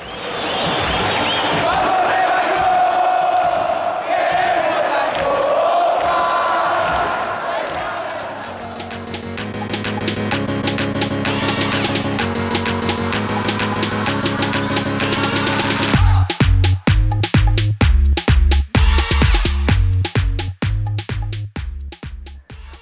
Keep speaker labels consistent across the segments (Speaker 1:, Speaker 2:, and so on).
Speaker 1: 何?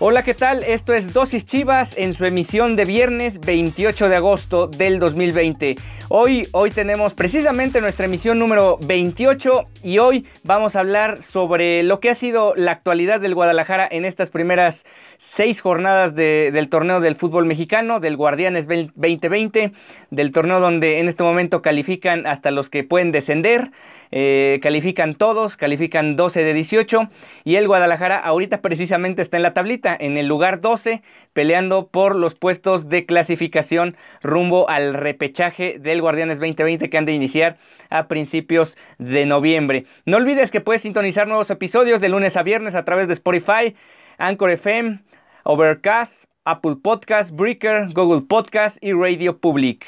Speaker 1: Hola, ¿qué tal? Esto es Dosis Chivas en su emisión de viernes 28 de agosto del 2020. Hoy, hoy tenemos precisamente nuestra emisión número 28 y hoy vamos a hablar sobre lo que ha sido la actualidad del Guadalajara en estas primeras seis jornadas del torneo del fútbol mexicano, del Guardianes 2020, del torneo donde en este momento califican hasta los que pueden descender. Eh, califican todos, califican 12 de 18 y el Guadalajara ahorita precisamente está en la tablita, en el lugar 12, peleando por los puestos de clasificación rumbo al repechaje del Guardianes 2020 que han de iniciar a principios de noviembre. No olvides que puedes sintonizar nuevos episodios de lunes a viernes a través de Spotify, Anchor FM, Overcast, Apple Podcast, Breaker, Google Podcast y Radio Public.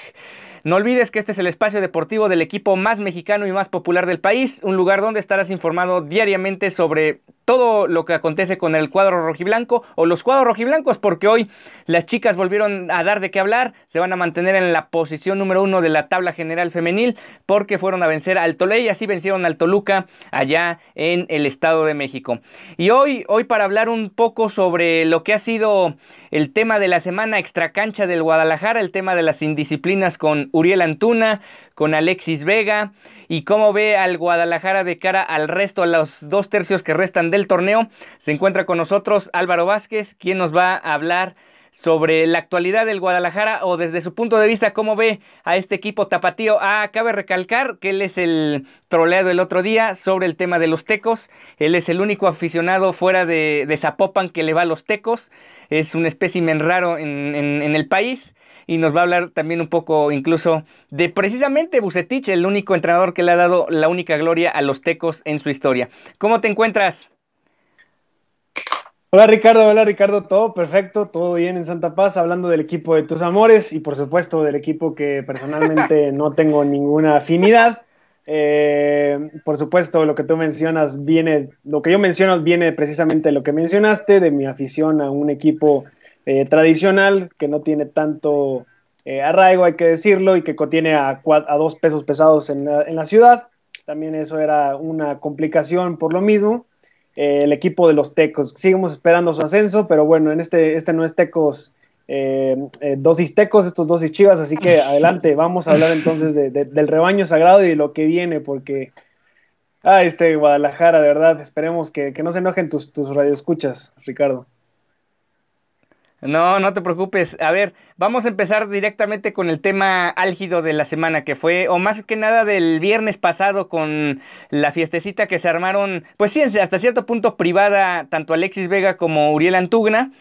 Speaker 1: No olvides que este es el espacio deportivo del equipo más mexicano y más popular del país, un lugar donde estarás informado diariamente sobre todo lo que acontece con el cuadro rojiblanco o los cuadros rojiblancos, porque hoy las chicas volvieron a dar de qué hablar, se van a mantener en la posición número uno de la tabla general femenil, porque fueron a vencer al Tolé y así vencieron al Toluca allá en el Estado de México. Y hoy, hoy para hablar un poco sobre lo que ha sido el tema de la semana extracancha del Guadalajara, el tema de las indisciplinas con Uriel Antuna, con Alexis Vega y cómo ve al Guadalajara de cara al resto, a los dos tercios que restan del torneo. Se encuentra con nosotros Álvaro Vázquez, quien nos va a hablar sobre la actualidad del Guadalajara o desde su punto de vista cómo ve a este equipo tapatío. Ah, cabe recalcar que él es el troleado el otro día sobre el tema de los tecos. Él es el único aficionado fuera de, Zapopan que le va a los tecos. Es un espécimen raro en, en el país y nos va a hablar también un poco incluso de precisamente Bucetich, el único entrenador que le ha dado la única gloria a los tecos en su historia. ¿Cómo te encuentras?
Speaker 2: Hola Ricardo, hola Ricardo, todo perfecto, todo bien en Santa Paz, hablando del equipo de tus amores y por supuesto del equipo que personalmente no tengo ninguna afinidad. Eh, por supuesto, lo que tú mencionas viene, lo que yo menciono viene precisamente de lo que mencionaste, de mi afición a un equipo eh, tradicional, que no tiene tanto eh, arraigo, hay que decirlo, y que contiene a, dos pesos pesados en la, ciudad. También eso era una complicación por lo mismo. El equipo de los Tecos, seguimos esperando su ascenso, pero bueno, en este, este no es Tecos, dosis Tecos, estos dosis Chivas, así que adelante, vamos a hablar entonces del rebaño sagrado y de lo que viene, porque... Ah, este Guadalajara, de verdad, esperemos que, no se enojen tus, tus radioescuchas, Ricardo.
Speaker 1: No, no te preocupes. A ver, vamos a empezar directamente con el tema álgido de la semana, que fue, o más que nada del viernes pasado, con la fiestecita que se armaron, pues sí, hasta cierto punto privada, tanto Alexis Vega como Uriel Antugna,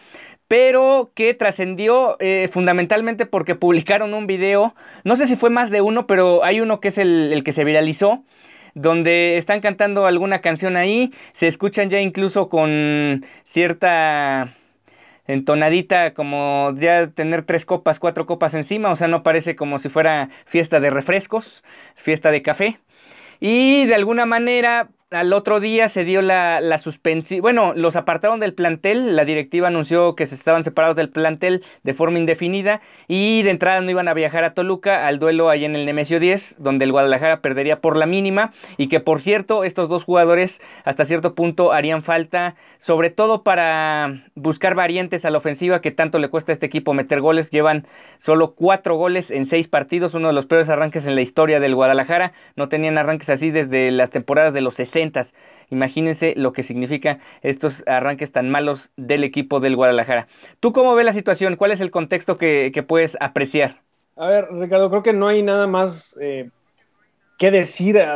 Speaker 1: pero que trascendió eh, fundamentalmente porque publicaron un video, no sé si fue más de uno, pero hay uno que es el, el que se viralizó donde están cantando alguna canción ahí, se escuchan ya incluso con cierta entonadita como ya tener tres copas, cuatro copas encima, o sea, no parece como si fuera fiesta de refrescos, fiesta de café. Y de alguna manera al otro día se dio la, la suspensión. Bueno, los apartaron del plantel. La directiva anunció que se estaban separados del plantel de forma indefinida. Y de entrada no iban a viajar a Toluca al duelo ahí en el Nemesio 10, donde el Guadalajara perdería por la mínima. Y que por cierto, estos dos jugadores hasta cierto punto harían falta, sobre todo para buscar variantes a la ofensiva que tanto le cuesta a este equipo meter goles. Llevan solo cuatro goles en seis partidos, uno de los peores arranques en la historia del Guadalajara. No tenían arranques así desde las temporadas de los 60 Imagínense lo que significa estos arranques tan malos del equipo del Guadalajara. ¿Tú cómo ves la situación? ¿Cuál es el contexto que, puedes apreciar?
Speaker 2: A ver, Ricardo, creo que no hay nada más eh, que decir. Eh,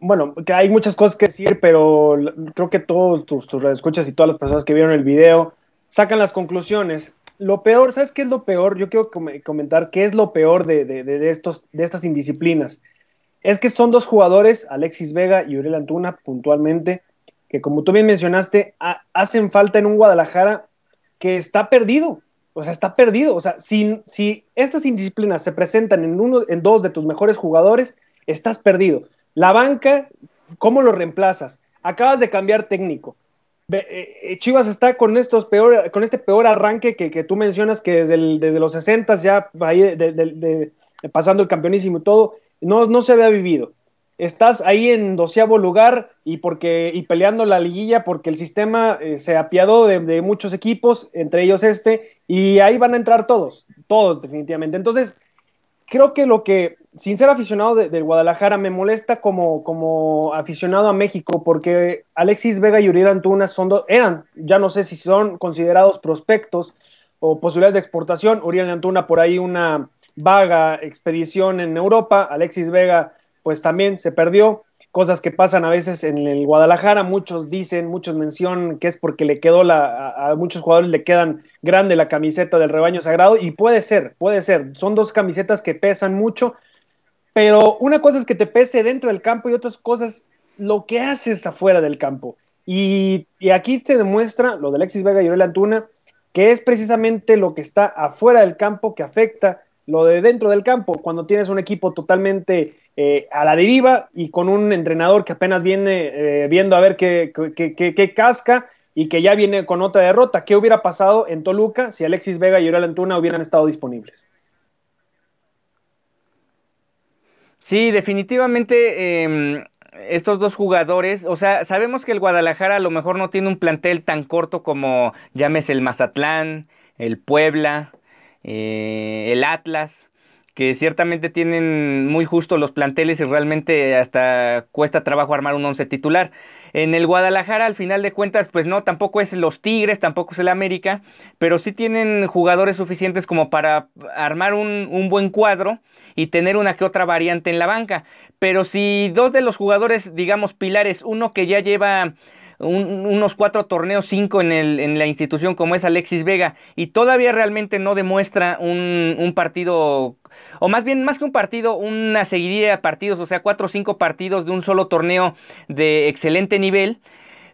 Speaker 2: bueno, que hay muchas cosas que decir, pero creo que todos tus, tus escuchas y todas las personas que vieron el video sacan las conclusiones. Lo peor, ¿sabes qué es lo peor? Yo quiero comentar qué es lo peor de, estos, de estas indisciplinas. Es que son dos jugadores, Alexis Vega y Uriel Antuna, puntualmente, que como tú bien mencionaste, hacen falta en un Guadalajara que está perdido. O sea, está perdido. O sea, si, si estas indisciplinas se presentan en, uno, en dos de tus mejores jugadores, estás perdido. La banca, ¿cómo lo reemplazas? Acabas de cambiar técnico. Eh, eh, Chivas está con estos peor, con este peor arranque que, tú mencionas que desde, los 60 ya ahí pasando el campeonísimo y todo, no, no se había vivido. Estás ahí en doceavo lugar y porque y peleando la liguilla porque el sistema eh, se apiadó de, de, muchos equipos, entre ellos este, y ahí van a entrar todos, todos definitivamente. Entonces, creo que lo que, sin ser aficionado del de Guadalajara, me molesta como, como aficionado a México, porque Alexis Vega y Uriel Antuna son eran, ya no sé si son considerados prospectos o posibilidades de exportación. Uriel Antuna por ahí una vaga expedición en Europa, Alexis Vega pues también se perdió cosas que pasan a veces en el Guadalajara. Muchos dicen, muchos mencionan que es porque le quedó la, a, muchos jugadores le quedan grande la camiseta del rebaño sagrado y puede ser, puede ser. Son dos camisetas que pesan mucho, pero una cosa es que te pese dentro del campo y otras cosas lo que haces afuera del campo. Y, aquí se demuestra lo de Alexis Vega y Orel Antuna, que es precisamente lo que está afuera del campo que afecta lo de dentro del campo, cuando tienes un equipo totalmente eh, a la deriva y con un entrenador que apenas viene eh, viendo a ver qué, qué, casca y que ya viene con otra derrota. ¿Qué hubiera pasado en Toluca si Alexis Vega y Uriel Antuna hubieran estado disponibles?
Speaker 1: Sí, definitivamente em, estos dos jugadores, o sea, sabemos que el Guadalajara a lo mejor no tiene un plantel tan corto como llámese el Mazatlán, el Puebla, eh, el Atlas, que ciertamente tienen muy justo los planteles y realmente hasta cuesta trabajo armar un once titular. En el Guadalajara, al final de cuentas, pues no, tampoco es los Tigres, tampoco es el América, pero sí tienen jugadores suficientes como para armar un, un buen cuadro y tener una que otra variante en la banca. Pero si dos de los jugadores, digamos, pilares, uno que ya lleva unos cuatro torneos, cinco en, el, en, la institución como es Alexis Vega y todavía realmente no demuestra un, un, partido, o más bien más que un partido, una seguidilla de partidos, o sea, cuatro o cinco partidos de un solo torneo de excelente nivel,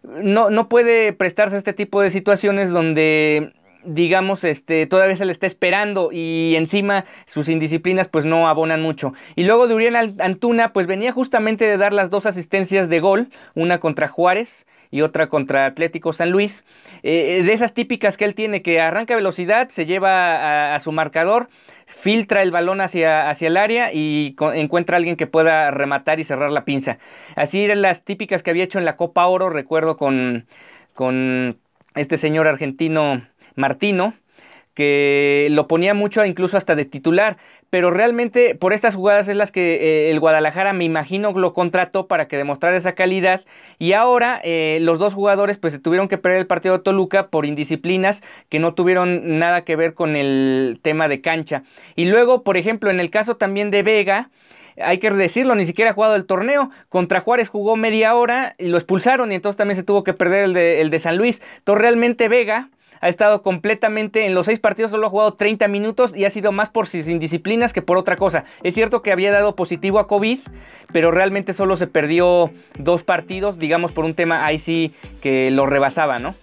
Speaker 1: no, no puede prestarse a este tipo de situaciones donde digamos, este, todavía se le está esperando y encima sus indisciplinas pues no abonan mucho. Y luego de Uriel Antuna pues venía justamente de dar las dos asistencias de gol, una contra Juárez y otra contra Atlético San Luis. Eh, eh, de esas típicas que él tiene, que arranca velocidad, se lleva a, su marcador, filtra el balón hacia, hacia el área y encuentra a alguien que pueda rematar y cerrar la pinza. Así eran las típicas que había hecho en la Copa Oro, recuerdo con, con este señor argentino Martino, que lo ponía mucho incluso hasta de titular, pero realmente por estas jugadas es las que eh, el Guadalajara me imagino lo contrató para que demostrara esa calidad y ahora eh, los dos jugadores pues se tuvieron que perder el partido de Toluca por indisciplinas que no tuvieron nada que ver con el tema de cancha y luego por ejemplo en el caso también de Vega hay que decirlo, ni siquiera ha jugado el torneo. Contra Juárez jugó media hora y lo expulsaron y entonces también se tuvo que perder el de, el de San Luis. Entonces realmente Vega ha estado completamente en los seis partidos, solo ha jugado 30 minutos y ha sido más por sus indisciplinas que por otra cosa. Es cierto que había dado positivo a COVID, pero realmente solo se perdió dos partidos, digamos por un tema ahí sí que lo rebasaba, ¿no?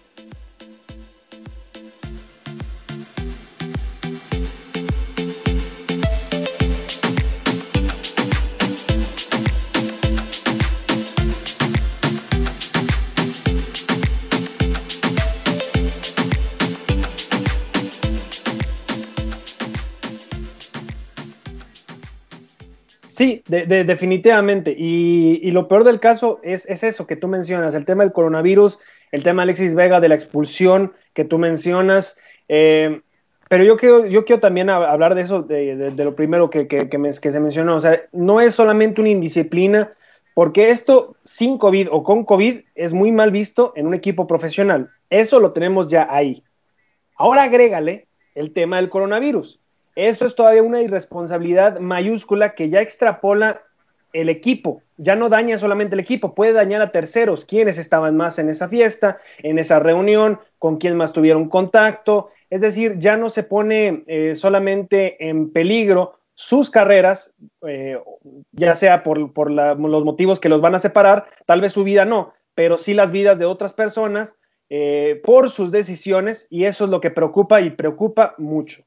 Speaker 2: Sí, definitivamente. Y, lo peor del caso es, eso que tú mencionas, el tema del coronavirus, el tema de Alexis Vega, de la expulsión que tú mencionas. Eh, pero yo quiero, yo quiero también hablar de eso, de, lo primero que, que, se mencionó. O sea, no es solamente una indisciplina, porque esto sin COVID o con COVID es muy mal visto en un equipo profesional. Eso lo tenemos ya ahí. Ahora agrégale el tema del coronavirus. Eso es todavía una irresponsabilidad mayúscula que ya extrapola el equipo, ya no daña solamente el equipo, puede dañar a terceros, quienes estaban más en esa fiesta, en esa reunión, con quién más tuvieron contacto, es decir, ya no se pone eh, solamente en peligro sus carreras, eh, ya sea por, los motivos que los van a separar, tal vez su vida no, pero sí las vidas de otras personas eh, por sus decisiones y eso es lo que preocupa y preocupa mucho.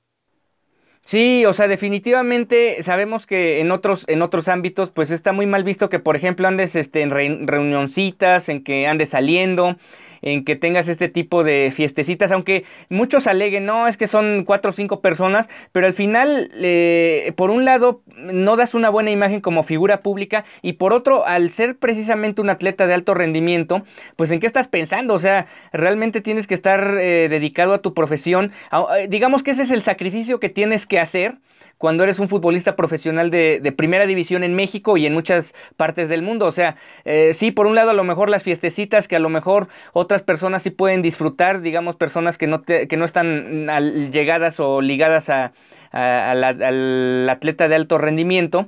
Speaker 1: Sí, o sea, definitivamente sabemos que en otros, en otros ámbitos, pues está muy mal visto que, por ejemplo, andes este, en reunioncitas, en que andes saliendo, en que tengas este tipo de fiestecitas, aunque muchos aleguen, no, es que son cuatro o cinco personas, pero al final, eh, por un lado, no das una buena imagen como figura pública y por otro, al ser precisamente un atleta de alto rendimiento, pues en qué estás pensando, o sea, realmente tienes que estar eh, dedicado a tu profesión, eh, digamos que ese es el sacrificio que tienes que hacer cuando eres un futbolista profesional de, primera división en México y en muchas partes del mundo. O sea, eh, sí, por un lado a lo mejor las fiestecitas que a lo mejor otras personas sí pueden disfrutar, digamos personas que no, que no están llegadas o ligadas a, al atleta de alto rendimiento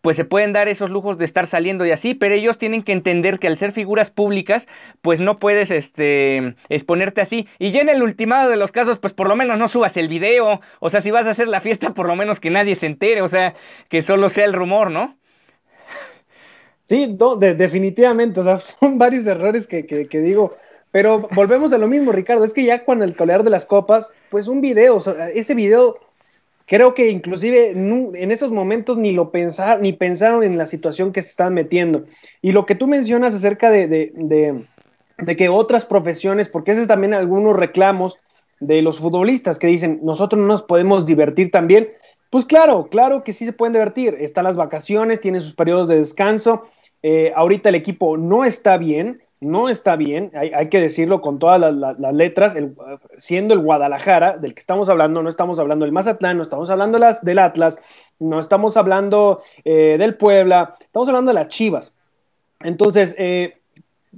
Speaker 1: pues se pueden dar esos lujos de estar saliendo y así, pero ellos tienen que entender que al ser figuras públicas, pues no puedes este, exponerte así. Y ya en el ultimado de los casos, pues por lo menos no subas el video, o sea, si vas a hacer la fiesta, por lo menos que nadie se entere, o sea, que solo sea el rumor, ¿no?
Speaker 2: Sí, definitivamente, o sea, son varios errores que, que, digo, pero volvemos a lo mismo, Ricardo, es que ya cuando el colear de las copas, pues un video, o sea, ese video creo que inclusive en esos momentos ni lo pensaron, ni pensaron en la situación que se están metiendo. Y lo que tú mencionas acerca de, de, que otras profesiones, porque ese es también algunos reclamos de los futbolistas que dicen, nosotros no nos podemos divertir también. Pues claro, claro que sí se pueden divertir. Están las vacaciones, tienen sus periodos de descanso. Eh, ahorita el equipo no está bien, no está bien, hay, que decirlo con todas las, letras, siendo el Guadalajara, del que estamos hablando, no estamos hablando del Mazatlán, no estamos hablando las, del Atlas, no estamos hablando eh, del Puebla, estamos hablando de las Chivas. Entonces, eh,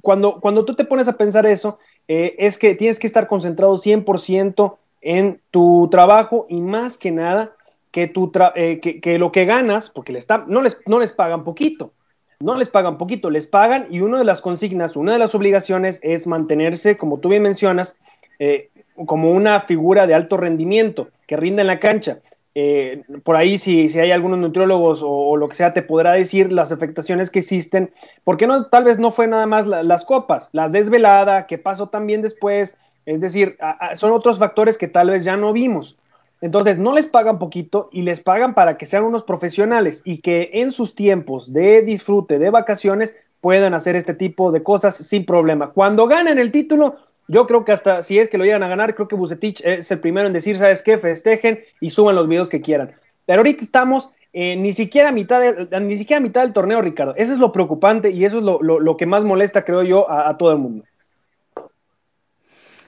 Speaker 2: cuando, cuando tú te pones a pensar eso, eh, es que tienes que estar concentrado 100% en tu trabajo y más que nada que, tu que, lo que ganas, porque le no, les, no les pagan poquito, no les pagan poquito, les pagan y una de las consignas, una de las obligaciones es mantenerse, como tú bien mencionas, eh, como una figura de alto rendimiento que rinda en la cancha. Eh, por ahí, si, si, hay algunos nutriólogos o, lo que sea, te podrá decir las afectaciones que existen, porque no, tal vez no fue nada más las copas, las desvelada, qué pasó también después, es decir, son otros factores que tal vez ya no vimos. Entonces, no les pagan poquito y les pagan para que sean unos profesionales y que en sus tiempos de disfrute, de vacaciones, puedan hacer este tipo de cosas sin problema. Cuando ganen el título, yo creo que hasta si es que lo llegan a ganar, creo que Bucetich es el primero en decir, ¿sabes qué? Festejen y suban los videos que quieran. Pero ahorita estamos eh, ni, siquiera a mitad ni siquiera mitad del torneo, Ricardo. Eso es lo preocupante y eso es lo, que más molesta, creo yo, a todo el mundo.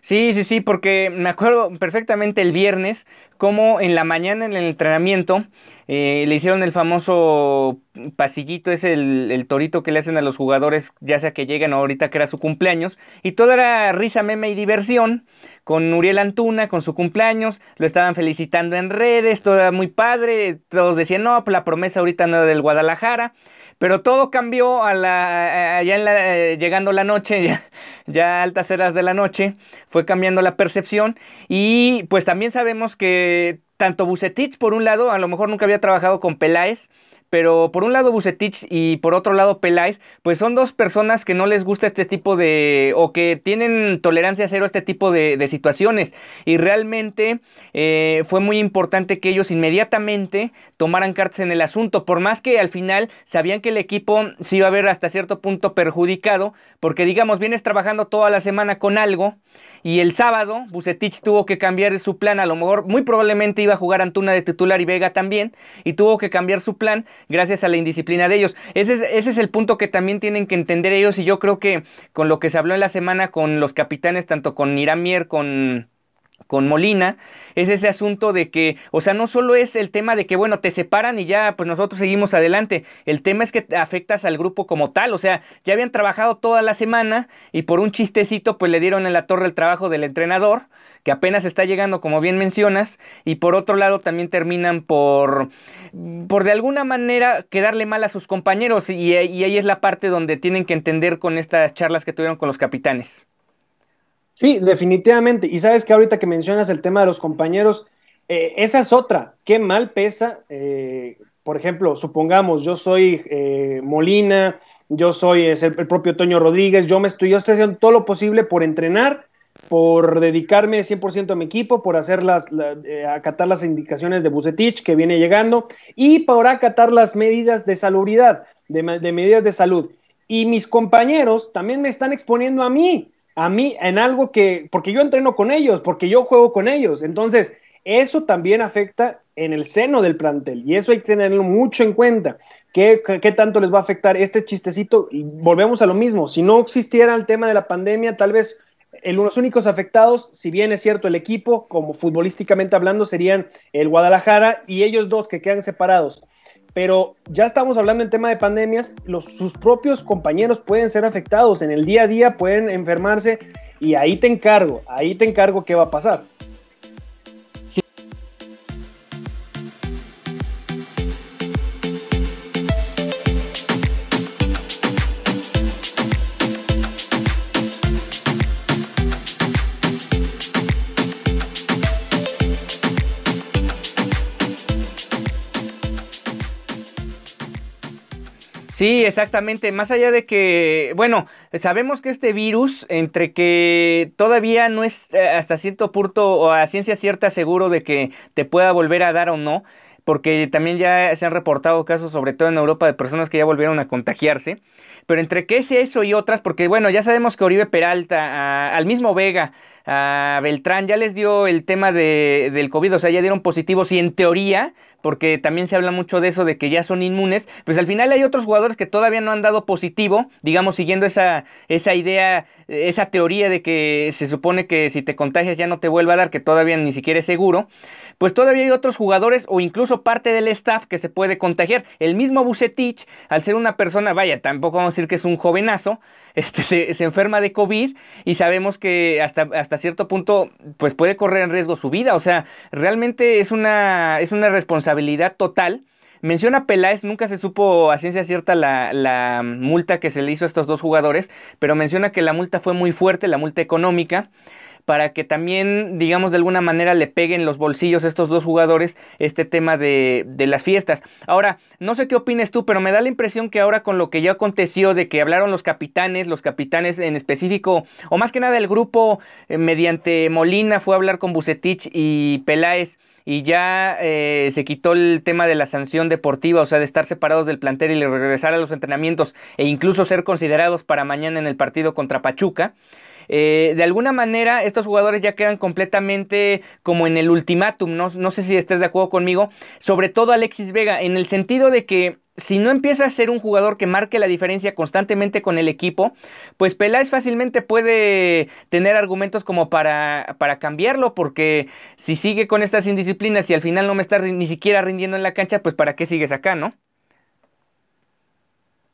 Speaker 1: Sí, sí, sí, porque me acuerdo perfectamente el viernes como en la mañana en el entrenamiento eh, le hicieron el famoso pasillito, es el, torito que le hacen a los jugadores, ya sea que lleguen o ahorita que era su cumpleaños, y todo era risa, meme y diversión, con Uriel Antuna, con su cumpleaños, lo estaban felicitando en redes, todo era muy padre, todos decían, no, pues la promesa ahorita no del Guadalajara, pero todo cambió a la, ya eh, llegando la noche, ya, ya altas horas de la noche, fue cambiando la percepción. Y pues también sabemos que tanto Bucetich por un lado, a lo mejor nunca había trabajado con Peláez, pero por un lado Bucetich y por otro lado Peláez, pues son dos personas que no les gusta este tipo de, o que tienen tolerancia cero a este tipo de, situaciones. Y realmente eh, fue muy importante que ellos inmediatamente tomaran cartas en el asunto, por más que al final sabían que el equipo se iba a ver hasta cierto punto perjudicado, porque digamos, vienes trabajando toda la semana con algo y el sábado Bucetich tuvo que cambiar su plan, a lo mejor muy probablemente iba a jugar Antuna de titular y Vega también, y tuvo que cambiar su plan gracias a la indisciplina de ellos. Ese es, ese es el punto que también tienen que entender ellos y yo creo que con lo que se habló en la semana con los capitanes, tanto con Irán Mier, con con Molina es ese asunto de que, o sea, no solo es el tema de que, bueno, te separan y ya, pues nosotros seguimos adelante. El tema es que afectas al grupo como tal. O sea, ya habían trabajado toda la semana y por un chistecito, pues le dieron en la torre el trabajo del entrenador, que apenas está llegando, como bien mencionas. Y por otro lado, también terminan por, por de alguna manera quedarle mal a sus compañeros. Y, y ahí es la parte donde tienen que entender con estas charlas que tuvieron con los capitanes.
Speaker 2: Sí, definitivamente. Y sabes que ahorita que mencionas el tema de los compañeros, eh, esa es otra. Qué mal pesa. Eh, por ejemplo, supongamos, yo soy eh, Molina, yo soy el, propio Toño Rodríguez, yo me estoy haciendo todo lo posible por entrenar, por dedicarme 100% a mi equipo, por hacer las, acatar las indicaciones de Bucetich que viene llegando y por acatar las medidas de salubridad, de medidas de salud. Y mis compañeros también me están exponiendo a mí a mí en algo que, porque yo entreno con ellos, porque yo juego con ellos. Entonces, eso también afecta en el seno del plantel y eso hay que tenerlo mucho en cuenta. ¿Qué, qué tanto les va a afectar este chistecito? Volvemos a lo mismo. Si no existiera el tema de la pandemia, tal vez los únicos afectados, si bien es cierto el equipo, como futbolísticamente hablando, serían el Guadalajara y ellos dos que quedan separados pero ya estamos hablando en tema de pandemias, los, sus propios compañeros pueden ser afectados, en el día a día pueden enfermarse y ahí te encargo, ahí te encargo qué va a pasar.
Speaker 1: Sí, exactamente. Más allá de que, bueno, sabemos que este virus, entre que todavía no es eh, hasta cierto punto o a ciencia cierta seguro de que te pueda volver a dar o no, porque también ya se han reportado casos, sobre todo en Europa, de personas que ya volvieron a contagiarse. Pero entre que es eso y otras, porque bueno, ya sabemos que Oribe Peralta, al mismo Vega, a Beltrán ya les dio el tema de, del COVID, o sea, ya dieron positivos y en teoría, porque también se habla mucho de eso, de que ya son inmunes, pues al final hay otros jugadores que todavía no han dado positivo, digamos, siguiendo esa, esa idea, esa teoría de que se supone que si te contagias ya no te vuelva a dar, que todavía ni siquiera es seguro pues todavía hay otros jugadores o incluso parte del staff que se puede contagiar. El mismo Bucetich, al ser una persona, vaya, tampoco vamos a decir que es un jovenazo, este, se, enferma de COVID y sabemos que hasta, hasta cierto punto pues puede correr en riesgo su vida. O sea, realmente es una, es una responsabilidad total. Menciona Peláez, nunca se supo a ciencia cierta la, la, multa que se le hizo a estos dos jugadores, pero menciona que la multa fue muy fuerte, la multa económica para que también, digamos, de alguna manera le peguen los bolsillos a estos dos jugadores este tema de, de las fiestas. Ahora, no sé qué opines tú, pero me da la impresión que ahora con lo que ya aconteció de que hablaron los capitanes, los capitanes en específico, o más que nada el grupo eh, mediante Molina fue a hablar con Bucetich y Peláez y ya eh, se quitó el tema de la sanción deportiva, o sea, de estar separados del plantel y regresar a los entrenamientos e incluso ser considerados para mañana en el partido contra Pachuca. Eh, de alguna manera estos jugadores ya quedan completamente como en el ultimátum, no, no sé si estés de acuerdo conmigo, sobre todo Alexis Vega, en el sentido de que si no empieza a ser un jugador que marque la diferencia constantemente con el equipo, pues Peláez fácilmente puede tener argumentos como para, para cambiarlo, porque si sigue con estas indisciplinas y al final no me está ni siquiera rindiendo en la cancha, pues para qué sigues acá, ¿no?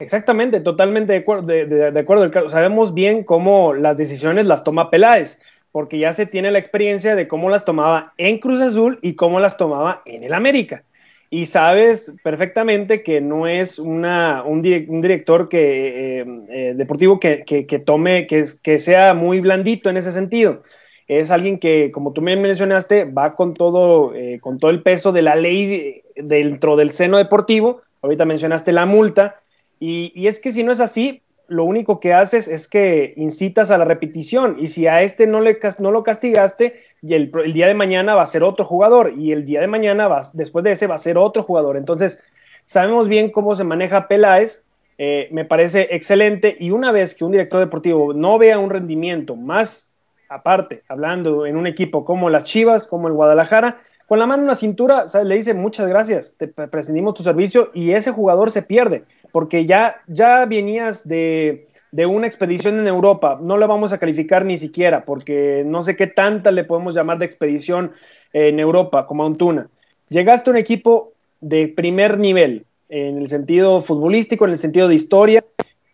Speaker 2: Exactamente, totalmente de acuerdo, de, acuerdo. Sabemos bien cómo las decisiones las toma Peláez, porque ya se tiene la experiencia de cómo las tomaba en Cruz Azul y cómo las tomaba en el América. Y sabes perfectamente que no es una, un, director que, eh, eh, deportivo que, tome, que, que sea muy blandito en ese sentido. Es alguien que, como tú me mencionaste, va con todo, eh, con todo el peso de la ley dentro del seno deportivo. Ahorita mencionaste la multa y, es que si no es así, lo único que haces es que incitas a la repetición. Y si a este no, le, no lo castigaste, y el, día de mañana va a ser otro jugador. Y el día de mañana, después de ese, va a ser otro jugador. Entonces, sabemos bien cómo se maneja Peláez. Eh, me parece excelente. Y una vez que un director deportivo no vea un rendimiento más aparte, hablando en un equipo como las Chivas, como el Guadalajara, con la mano en la cintura, le dice muchas gracias, te prescindimos tu servicio y ese jugador se pierde porque ya, ya venías de, de una expedición en Europa. No la vamos a calificar ni siquiera, porque no sé qué tanta le podemos llamar de expedición en Europa, como a Tuna. Llegaste a un equipo de primer nivel, en el sentido futbolístico, en el sentido de historia.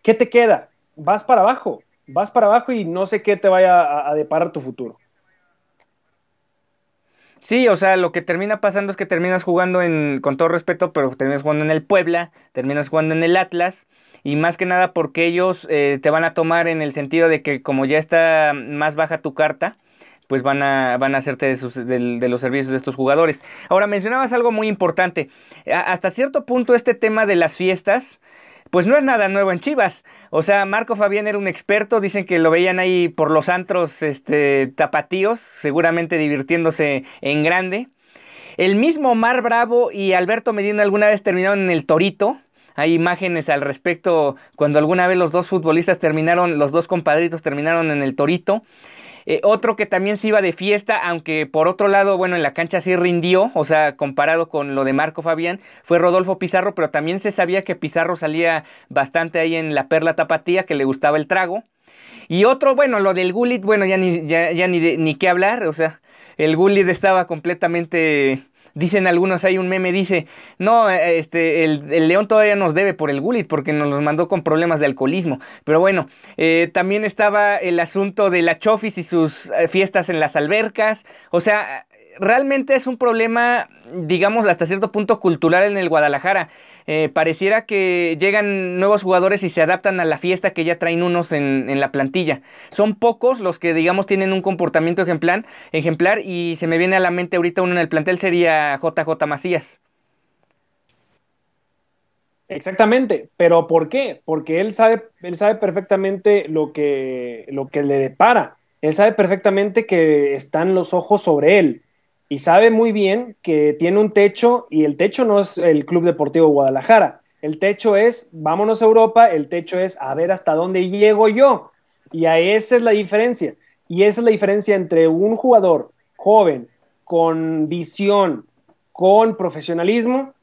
Speaker 2: ¿Qué te queda? Vas para abajo, vas para abajo y no sé qué te vaya a, deparar tu futuro.
Speaker 1: Sí, o sea, lo que termina pasando es que terminas jugando en, con todo respeto, pero terminas jugando en el Puebla, terminas jugando en el Atlas, y más que nada porque ellos eh, te van a tomar en el sentido de que como ya está más baja tu carta, pues van a, van a hacerte de, los servicios de estos jugadores. Ahora, mencionabas algo muy importante. hasta cierto punto este tema de las fiestas, pues no es nada nuevo en Chivas. O sea, Marco Fabián era un experto, dicen que lo veían ahí por los antros este, tapatíos, seguramente divirtiéndose en grande. El mismo Omar Bravo y Alberto Medina alguna vez terminaron en el Torito, hay imágenes al respecto cuando alguna vez los dos futbolistas terminaron, los dos compadritos terminaron en el Torito. Eh, otro que también se iba de fiesta, aunque por otro lado, bueno, en la cancha sí rindió, o sea, comparado con lo de Marco Fabián, fue Rodolfo Pizarro, pero también se sabía que Pizarro salía bastante ahí en la perla tapatía, que le gustaba el trago. Y otro, bueno, lo del Gulit, bueno, ya ni, ya, ni, ni qué hablar, o sea, el Gulit estaba completamente Dicen algunos, hay un meme, dice, no, este, el, León todavía nos debe por el Gulit porque nos los mandó con problemas de alcoholismo. Pero bueno, eh, también estaba el asunto de la Chofis y sus eh, fiestas en las albercas. O sea, realmente es un problema, digamos, hasta cierto punto cultural en el Guadalajara. Eh, pareciera que llegan nuevos jugadores y se adaptan a la fiesta que ya traen unos en, la plantilla. Son pocos los que, digamos, tienen un comportamiento ejemplar, ejemplar y se me viene a la mente ahorita uno en el plantel sería JJ Macías.
Speaker 2: Exactamente, pero ¿por qué? Porque él sabe, él sabe perfectamente lo que, lo que le depara. Él sabe perfectamente que están los ojos sobre él y sabe muy bien que tiene un techo y el techo no es el Club Deportivo Guadalajara. El techo es, vámonos a Europa, el techo es a ver hasta dónde llego yo. Y a esa es la diferencia. Y esa es la diferencia entre un jugador joven, con visión, con profesionalismo,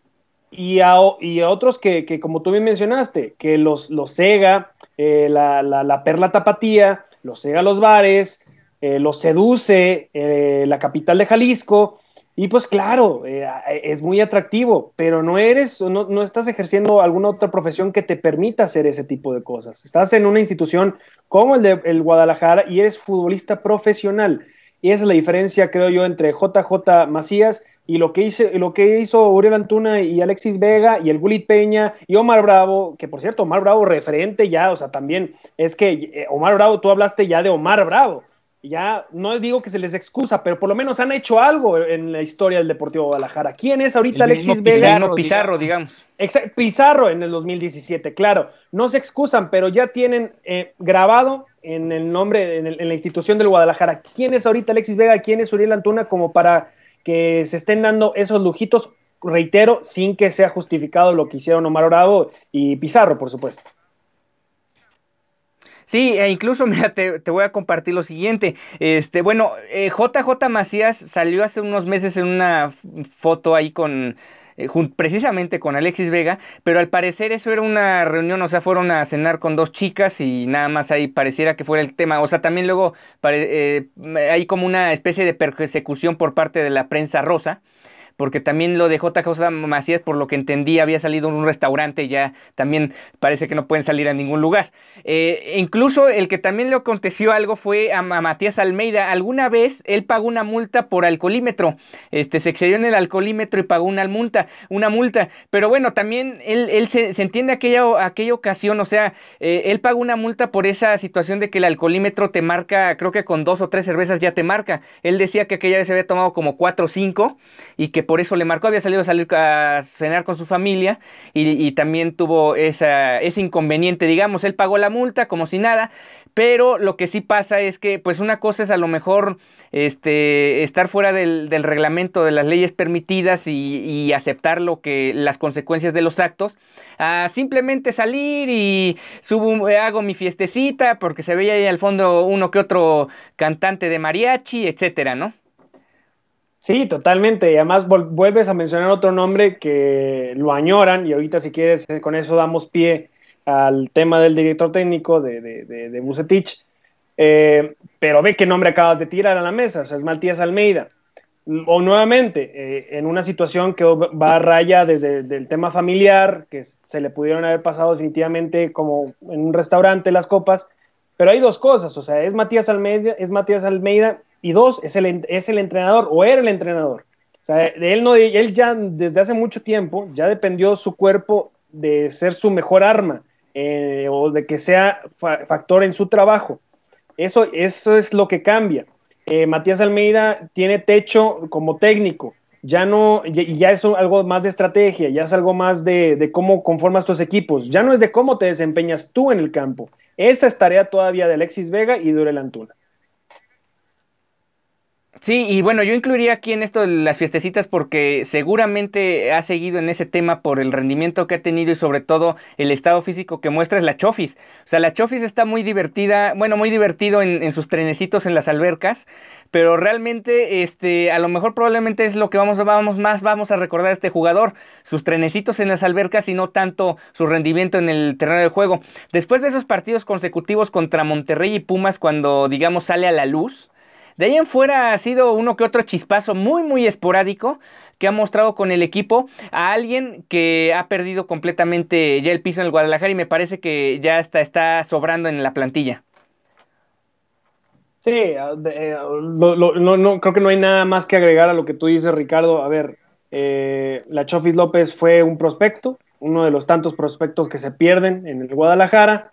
Speaker 2: y a, otros que, como tú bien mencionaste, que los, los cega, eh, la, la, la, perla tapatía, los cega los bares, eh, lo seduce eh, la capital de Jalisco. Y pues claro, eh, es muy atractivo, pero no eres, no, no, estás ejerciendo alguna otra profesión que te permita hacer ese tipo de cosas. Estás en una institución como el de el Guadalajara y eres futbolista profesional. Y esa es la diferencia, creo yo, entre JJ Macías y lo que, hice, lo que hizo Uriel Antuna y Alexis Vega y el Gulit Peña y Omar Bravo, que por cierto, Omar Bravo referente ya, o sea, también es que Omar Bravo, tú hablaste ya de Omar Bravo ya no digo que se les excusa, pero por lo menos han hecho algo en la historia del Deportivo Guadalajara. ¿Quién es ahorita Alexis Vega?
Speaker 1: Pizarro, Pizarro digamos.
Speaker 2: Pizarro en el 2017, claro. No se excusan, pero ya tienen eh, grabado en el nombre, en, en, la institución del Guadalajara. ¿Quién es ahorita Alexis Vega? ¿Quién es Uriel Antuna? Como para que se estén dando esos lujitos, reitero, sin que sea justificado lo que hicieron Omar Bravo y Pizarro, por supuesto.
Speaker 1: Sí, e incluso, mira, te, voy a compartir lo siguiente. Este, bueno, JJ eh, Macías salió hace unos meses en una foto ahí con eh, precisamente con Alexis Vega, pero al parecer eso era una reunión, o sea, fueron a cenar con dos chicas y nada más ahí pareciera que fuera el tema, o sea, también luego eh, hay como una especie de persecución por parte de la prensa rosa, porque también lo de JJ Macías, por lo que entendí, había salido en un restaurante, ya también parece que no pueden salir a ningún lugar. Eh, incluso el que también le aconteció algo fue a, Matías Almeida. Alguna vez él pagó una multa por alcoholímetro, este, se excedió en el alcoholímetro y pagó una multa, una multa. Pero bueno, también él, él se, entiende aquella, aquella ocasión, o sea, eh, él pagó una multa por esa situación de que el alcoholímetro te marca, creo que con dos o tres cervezas ya te marca. Él decía que aquella vez se había tomado como cuatro o cinco y que por eso le marcó, había salido a salir a cenar con su familia y, también tuvo esa, ese inconveniente, digamos, él pagó la multa como si nada, pero lo que sí pasa es que pues una cosa es a lo mejor este, estar fuera del, reglamento de las leyes permitidas y, aceptar lo que las consecuencias de los actos, a simplemente salir y subo, hago mi fiestecita porque se veía ahí al fondo uno que otro cantante de mariachi, etcétera, ¿no?
Speaker 2: Sí, totalmente. Y además vuelves a mencionar otro nombre que lo añoran y ahorita si quieres eh, con eso damos pie al tema del director técnico de, de, de, Bucetich, eh, pero ve qué nombre acabas de tirar a la mesa, o sea, es Matías Almeida. O nuevamente, eh, en una situación que va a raya desde el tema familiar, que se le pudieron haber pasado definitivamente como en un restaurante las copas, pero hay dos cosas, o sea, es Matías Almeida, es Matías Almeida y dos, es el, es el entrenador o era el entrenador. O sea, él, no, él ya desde hace mucho tiempo ya dependió su cuerpo de ser su mejor arma eh, o de que sea factor en su trabajo. Eso, eso es lo que cambia. Eh, Matías Almeida tiene techo como técnico, ya no, y ya es algo más de estrategia, ya es algo más de, de, cómo conformas tus equipos, ya no es de cómo te desempeñas tú en el campo. Esa es tarea todavía de Alexis Vega y Durel Antuna.
Speaker 1: Sí, y bueno, yo incluiría aquí en esto las fiestecitas porque seguramente ha seguido en ese tema por el rendimiento que ha tenido y sobre todo el estado físico que muestra es la Chofis. O sea, la Chofis está muy divertida, bueno, muy divertido en, sus trenecitos en las albercas, pero realmente, este, a lo mejor probablemente es lo que vamos, vamos más vamos a recordar a este jugador, sus trenecitos en las albercas y no tanto su rendimiento en el terreno de juego. Después de esos partidos consecutivos contra Monterrey y Pumas, cuando digamos sale a la luz, de ahí en fuera ha sido uno que otro chispazo muy, muy esporádico que ha mostrado con el equipo a alguien que ha perdido completamente ya el piso en el Guadalajara y me parece que ya está, está sobrando en la plantilla.
Speaker 2: Sí, eh, no, creo que no hay nada más que agregar a lo que tú dices, Ricardo. A ver, eh, la Chofis López fue un prospecto, uno de los tantos prospectos que se pierden en el Guadalajara,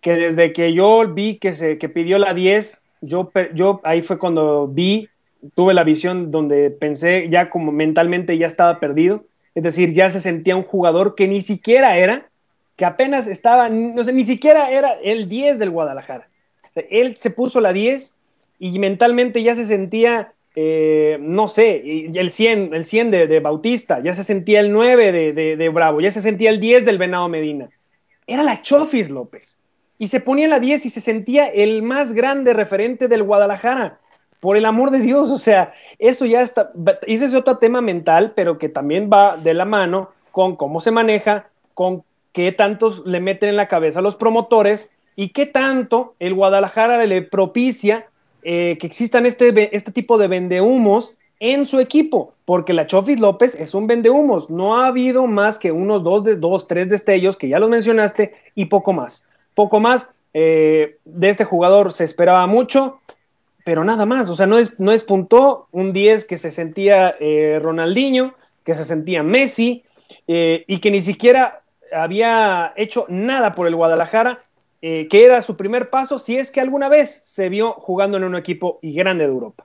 Speaker 2: que desde que yo vi que, se, que pidió la 10, yo, yo ahí fue cuando vi, tuve la visión donde pensé ya como mentalmente ya estaba perdido, es decir, ya se sentía un jugador que ni siquiera era, que apenas estaba, no sé, ni siquiera era el 10 del Guadalajara. él se puso la 10 y mentalmente ya se sentía, eh, no sé, el 100, el 100 de, Bautista, ya se sentía el 9 de, de Bravo, ya se sentía el 10 del Venado Medina. Era la Chofis López y se ponía la 10 y se sentía el más grande referente del Guadalajara. Por el amor de Dios, o sea, eso ya está, ese es otro tema mental, pero que también va de la mano con cómo se maneja, con qué tantos le meten en la cabeza a los promotores y qué tanto el Guadalajara le propicia eh, que existan este, este tipo de vendehumos en su equipo, porque la Chofis López es un vendehumos. No ha habido más que unos dos, de, dos, tres destellos, que ya los mencionaste, y poco más poco más. Eh, de este jugador se esperaba mucho, pero nada más. O sea, no, es, no un 10 que se sentía eh, Ronaldinho, que se sentía Messi, eh, y que ni siquiera había hecho nada por el Guadalajara, que era su primer paso, si es que alguna vez se vio jugando en un equipo y grande de Europa.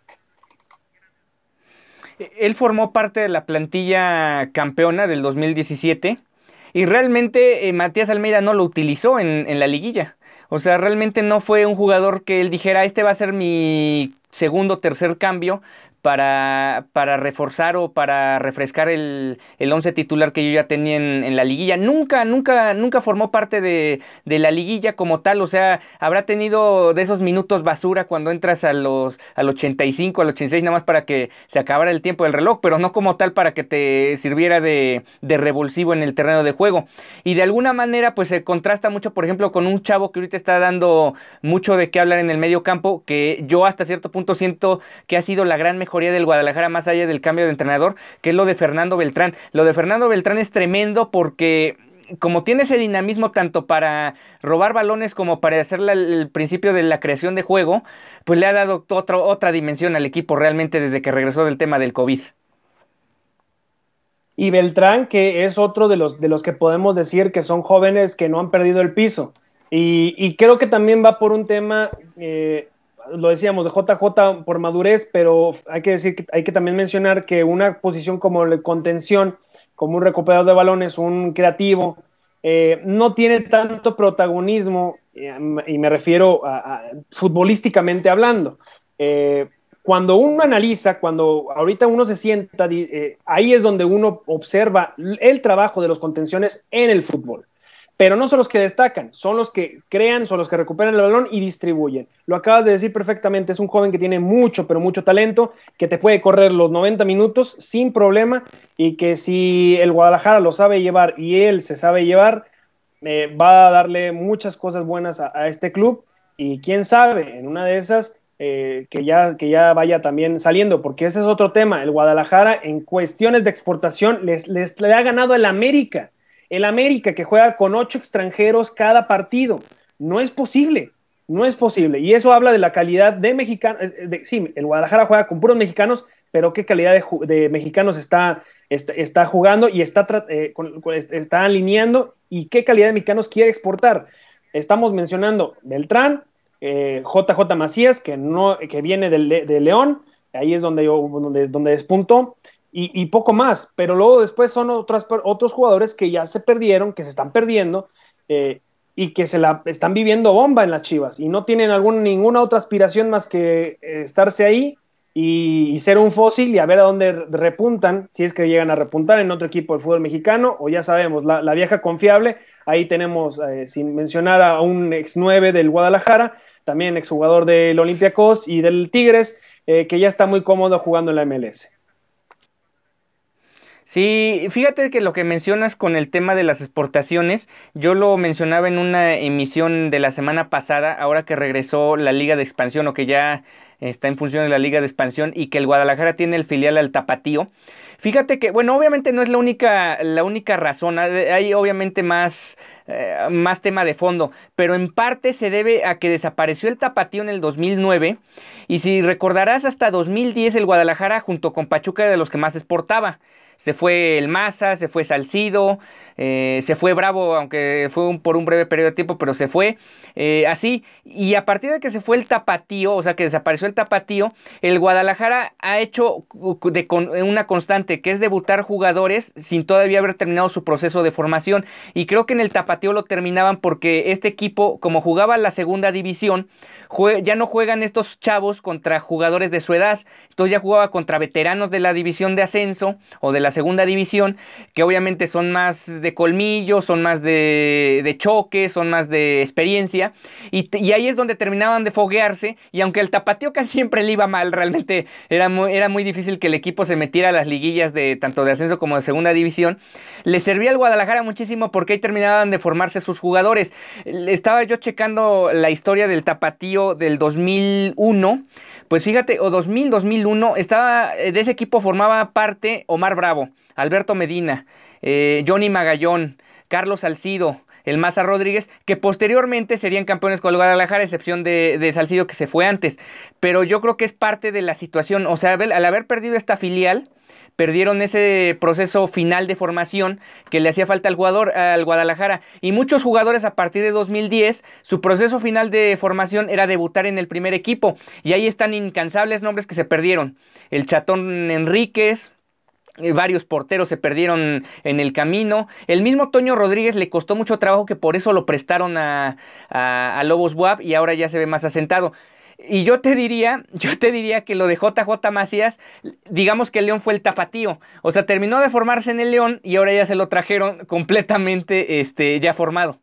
Speaker 1: Él formó parte de la plantilla campeona del 2017 y realmente eh, Matías Almeida no lo utilizó en, en la liguilla. O sea, realmente no fue un jugador que él dijera, este va a ser mi segundo tercer cambio, para, para reforzar o para refrescar el, el once titular que yo ya tenía en, la liguilla. Nunca, nunca, nunca formó parte de, de, la liguilla como tal. O sea, habrá tenido de esos minutos basura cuando entras a los, al 85, al 86, nada más para que se acabara el tiempo del reloj, pero no como tal para que te sirviera de, de revulsivo en el terreno de juego. Y de alguna manera, pues se contrasta mucho, por ejemplo, con un chavo que ahorita está dando mucho de qué hablar en el medio campo, que yo hasta cierto punto siento que ha sido la gran mejor del Guadalajara más allá del cambio de entrenador, que es lo de Fernando Beltrán. Lo de Fernando Beltrán es tremendo porque como tiene ese dinamismo tanto para robar balones como para hacer el principio de la creación de juego, pues le ha dado otra, dimensión al equipo realmente desde que regresó del tema del COVID.
Speaker 2: Y Beltrán, que es otro de los, de los que podemos decir que son jóvenes que no han perdido el piso. Y, creo que también va por un tema eh, lo decíamos, de JJ por madurez, pero hay que decir que hay que también mencionar que una posición como la contención, como un recuperador de balones, un creativo, eh, no tiene tanto protagonismo, eh, y me refiero a, futbolísticamente hablando. Eh, cuando uno analiza, cuando ahorita uno se sienta, ahí es donde uno observa el trabajo de los contenciones en el fútbol pero no son los que destacan, son los que crean, son los que recuperan el balón y distribuyen. Lo acabas de decir perfectamente, es un joven que tiene mucho, pero mucho talento, que te puede correr los 90 minutos sin problema y que si el Guadalajara lo sabe llevar y él se sabe llevar, eh, va a darle muchas cosas buenas a, este club y quién sabe, en una de esas eh, que, ya, que ya vaya también saliendo, porque ese es otro tema. El Guadalajara en cuestiones de exportación les, les le ha ganado el América. El América que juega con ocho extranjeros cada partido. No es posible. No es posible. Y eso habla de la calidad de mexicanos. Sí, el Guadalajara juega con puros mexicanos, pero qué calidad de, mexicanos está, está, jugando y está, eh, está alineando y qué calidad de mexicanos quiere exportar. Estamos mencionando Beltrán, JJ eh, Macías, que, no, que viene de, León, ahí es donde, yo, donde, donde despuntó, y, y, poco más. Pero luego después son otras, otros jugadores que ya se perdieron, que se están perdiendo. Eh, y que se la están viviendo bomba en las Chivas y no tienen algún, ninguna otra aspiración más que eh, estarse ahí y, ser un fósil y a ver a dónde repuntan, si es que llegan a repuntar en otro equipo del fútbol mexicano, o ya sabemos, la, vieja confiable, ahí tenemos, eh, sin mencionar a un ex 9 del Guadalajara, también exjugador del Olympiacos y del Tigres, que ya está muy cómodo jugando en la MLS.
Speaker 1: Sí, fíjate que lo que mencionas con el tema de las exportaciones, yo lo mencionaba en una emisión de la semana pasada, ahora que regresó la Liga de Expansión o que ya está en función de la Liga de Expansión y que el Guadalajara tiene el filial al Tapatío. Fíjate que, bueno, obviamente no es la única, la única razón, hay obviamente más, eh, más tema de fondo, pero en parte se debe a que desapareció el Tapatío en el 2009 y si recordarás hasta 2010 el Guadalajara junto con Pachuca era de los que más exportaba se fue el Maza, se fue Salcido, eh, se fue Bravo, aunque fue por un breve periodo de tiempo, pero se fue eh, así. Y a partir de que se fue el Tapatío, o sea que desapareció el Tapatío, el Guadalajara ha hecho de una constante que es debutar jugadores sin todavía haber terminado su proceso de formación. Y creo que en el Tapatío lo terminaban porque este equipo, como jugaba la segunda división, ya no juegan estos chavos contra jugadores de su edad, entonces ya jugaba contra veteranos de la división de ascenso o de la segunda división, que obviamente son más de colmillo, son más de, choque, son más de experiencia, y, ahí es donde terminaban de foguearse, y aunque el tapateo casi siempre le iba mal, realmente era muy, era muy difícil que el equipo se metiera a las liguillas de tanto de ascenso como de segunda división, le servía al Guadalajara muchísimo porque ahí terminaban de formarse sus jugadores. Estaba yo checando la historia del tapatío del 2001, pues fíjate, o 2000, 2001, estaba, eh, de ese equipo formaba parte Omar Bravo, Alberto Medina, eh, Johnny Magallón, Carlos Salcido, el Maza Rodríguez, que posteriormente serían campeones con el Guadalajara, excepción de, de, Salcido que se fue antes. Pero yo creo que es parte de la situación, o sea, al haber perdido esta filial, perdieron ese proceso final de formación que le hacía falta al jugador al Guadalajara y muchos jugadores a partir de 2010 su proceso final de formación era debutar en el primer equipo y ahí están incansables nombres que se perdieron el Chatón Enríquez eh, varios porteros se perdieron en el camino. El mismo Toño Rodríguez le costó mucho trabajo que por eso lo prestaron a, Lobos Buap y ahora ya se ve más asentado. Y yo te diría, yo te diría que lo de JJ Macías, digamos que el León fue el tapatío. O sea, terminó de formarse en el León y ahora ya se lo trajeron completamente este, ya formado.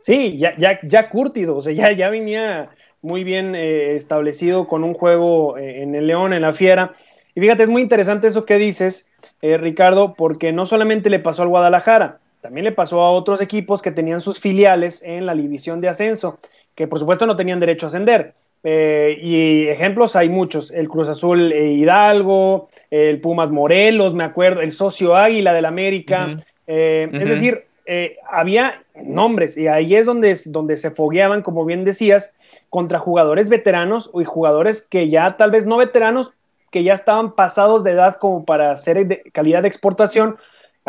Speaker 2: Sí, ya, ya, ya curtido, o sea, ya, ya venía muy bien eh, establecido con un juego eh, en el León, en la Fiera. Y fíjate, es muy interesante eso que dices, eh, Ricardo, porque no solamente le pasó al Guadalajara, también le pasó a otros equipos que tenían sus filiales en la división de ascenso que por supuesto no tenían derecho a ascender. Eh, y ejemplos hay muchos, el Cruz Azul eh, Hidalgo, el Pumas Morelos, me acuerdo, el Socio Águila del América, eh, es decir, había nombres y ahí es donde, donde se fogueaban, como bien decías, contra jugadores veteranos y jugadores que ya tal vez no veteranos, que ya estaban pasados de edad como para ser de calidad de exportación,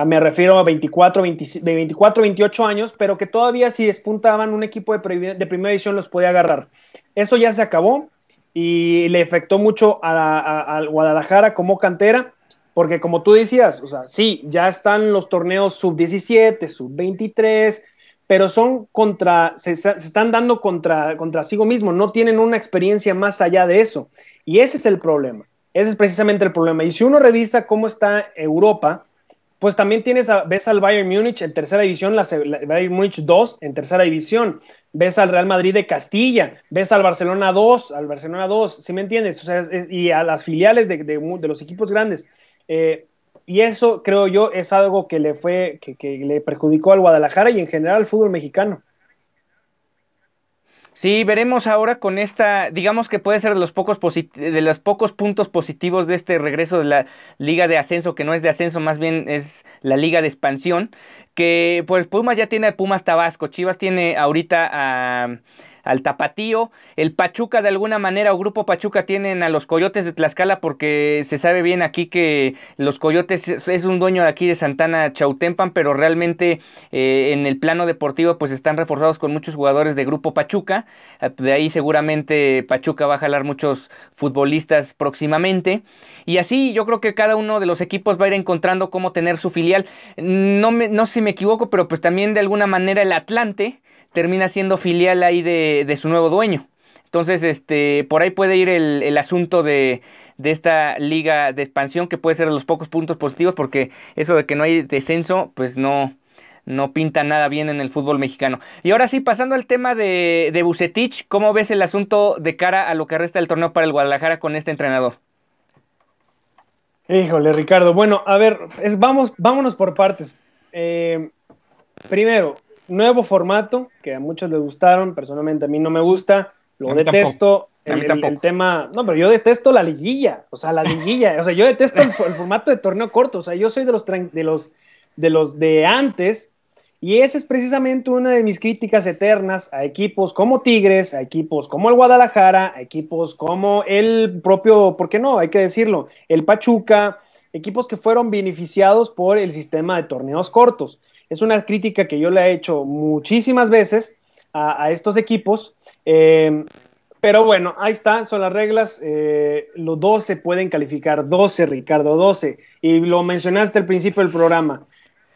Speaker 2: me refiero a 24, 24, 28 años, pero que todavía si despuntaban un equipo de, primera edición los podía agarrar. Eso ya se acabó y le afectó mucho al Guadalajara como cantera, porque como tú decías, o sea, sí, ya están los torneos sub-17, sub-23, pero son contra, se, están dando contra, contra sí mismo, no tienen una experiencia más allá de eso. Y ese es el problema, ese es precisamente el problema. Y si uno revisa cómo está Europa, pues también tienes ves al Bayern Múnich en tercera división, la, Bayern Múnich 2 en tercera división, ves al Real Madrid de Castilla, ves al Barcelona 2, al Barcelona 2, ¿sí me entiendes? O sea, y a las filiales de, los equipos grandes. Eh, y eso creo yo es algo que le fue, que, que le perjudicó al Guadalajara y en general al fútbol mexicano.
Speaker 1: Sí, veremos ahora con esta, digamos que puede ser de los pocos de los pocos puntos positivos de este regreso de la liga de ascenso, que no es de ascenso, más bien es la liga de expansión, que pues Pumas ya tiene a Pumas Tabasco, Chivas tiene ahorita a al Tapatío. El Pachuca de alguna manera o Grupo Pachuca tienen a los Coyotes de Tlaxcala porque se sabe bien aquí que los Coyotes es, un dueño de aquí de Santana Chautempan, pero realmente eh, en el plano deportivo pues están reforzados con muchos jugadores de Grupo Pachuca. Eh, de ahí seguramente Pachuca va a jalar muchos futbolistas próximamente. Y así yo creo que cada uno de los equipos va a ir encontrando cómo tener su filial. No, me, no sé si me equivoco, pero pues también de alguna manera el Atlante termina siendo filial ahí de, su nuevo dueño. Entonces, este, por ahí puede ir el, asunto de, esta liga de expansión, que puede ser de los pocos puntos positivos, porque eso de que no hay descenso, pues no, no pinta nada bien en el fútbol mexicano. Y ahora sí, pasando al tema de, de Bucetich, ¿cómo ves el asunto de cara a lo que resta del torneo para el Guadalajara con este entrenador?
Speaker 2: Híjole, Ricardo. Bueno, a ver, vamos, vámonos por partes. Eh, primero, nuevo formato que a muchos les gustaron, personalmente a mí no me gusta, lo detesto. El, tema, no, pero yo detesto la liguilla, o sea, la liguilla, o sea, yo detesto el, formato de torneo corto, o sea, yo soy de los de los de los de antes y esa es precisamente una de mis críticas eternas a equipos como Tigres, a equipos como el Guadalajara, a equipos como el propio, ¿por qué no? Hay que decirlo, el Pachuca, equipos que fueron beneficiados por el sistema de torneos cortos. Es una crítica que yo le he hecho muchísimas veces a, estos equipos. Eh, pero bueno, ahí están, son las reglas. Eh, los 12 pueden calificar, 12, Ricardo, 12. Y lo mencionaste al principio del programa.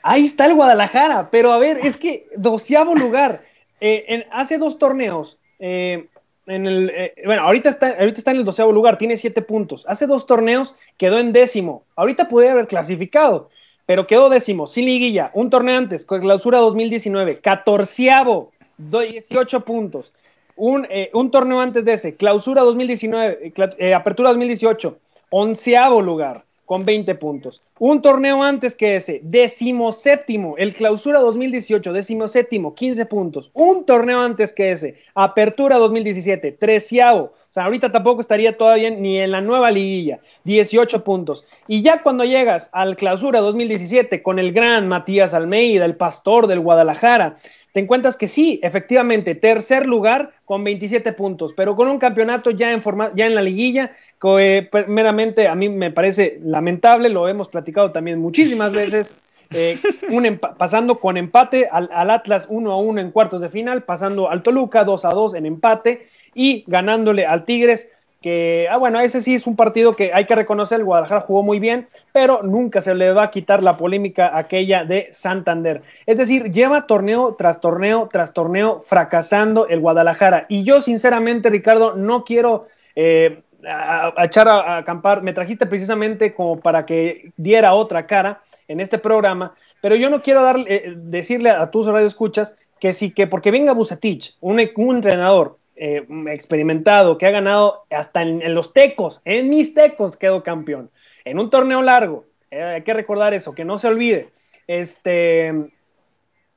Speaker 2: Ahí está el Guadalajara, pero a ver, es que doceavo lugar. Eh, hace dos torneos, en el, bueno, ahorita está, ahorita está en el doceavo lugar, tiene siete puntos. Hace dos torneos quedó en décimo. Ahorita puede haber clasificado pero quedó décimo, sin liguilla, un torneo antes, clausura 2019, catorceavo, 18 puntos. Un, eh, un, torneo antes de ese, clausura 2019, eh, eh, apertura 2018, onceavo lugar con 20 puntos. Un torneo antes que ese, decimoséptimo, el clausura 2018, decimoséptimo, 15 puntos. Un torneo antes que ese, apertura 2017, treceavo. O sea, ahorita tampoco estaría todavía ni en la nueva liguilla, 18 puntos. Y ya cuando llegas al clausura 2017 con el gran Matías Almeida, el pastor del Guadalajara, te encuentras que sí, efectivamente, tercer lugar con 27 puntos, pero con un campeonato ya en, forma, ya en la liguilla, que pues, meramente a mí me parece lamentable, lo hemos platicado también muchísimas veces, eh, pasando con empate al, al, Atlas 1 a 1 en cuartos de final, pasando al Toluca 2 a 2 en empate y ganándole al Tigres que, ah, bueno, ese sí es un partido que hay que reconocer, el Guadalajara jugó muy bien, pero nunca se le va a quitar la polémica aquella de Santander. Es decir, lleva torneo tras torneo tras torneo fracasando el Guadalajara. Y yo, sinceramente, Ricardo, no quiero... Eh, echar a, acampar, me trajiste precisamente como para que diera otra cara en este programa, pero yo no quiero dar, eh, decirle a tus escuchas que sí, que porque venga Bucetich, un, un entrenador eh, experimentado, que ha ganado hasta en, los tecos, en mis tecos quedó campeón, en un torneo largo, eh, hay que recordar eso, que no se olvide, este,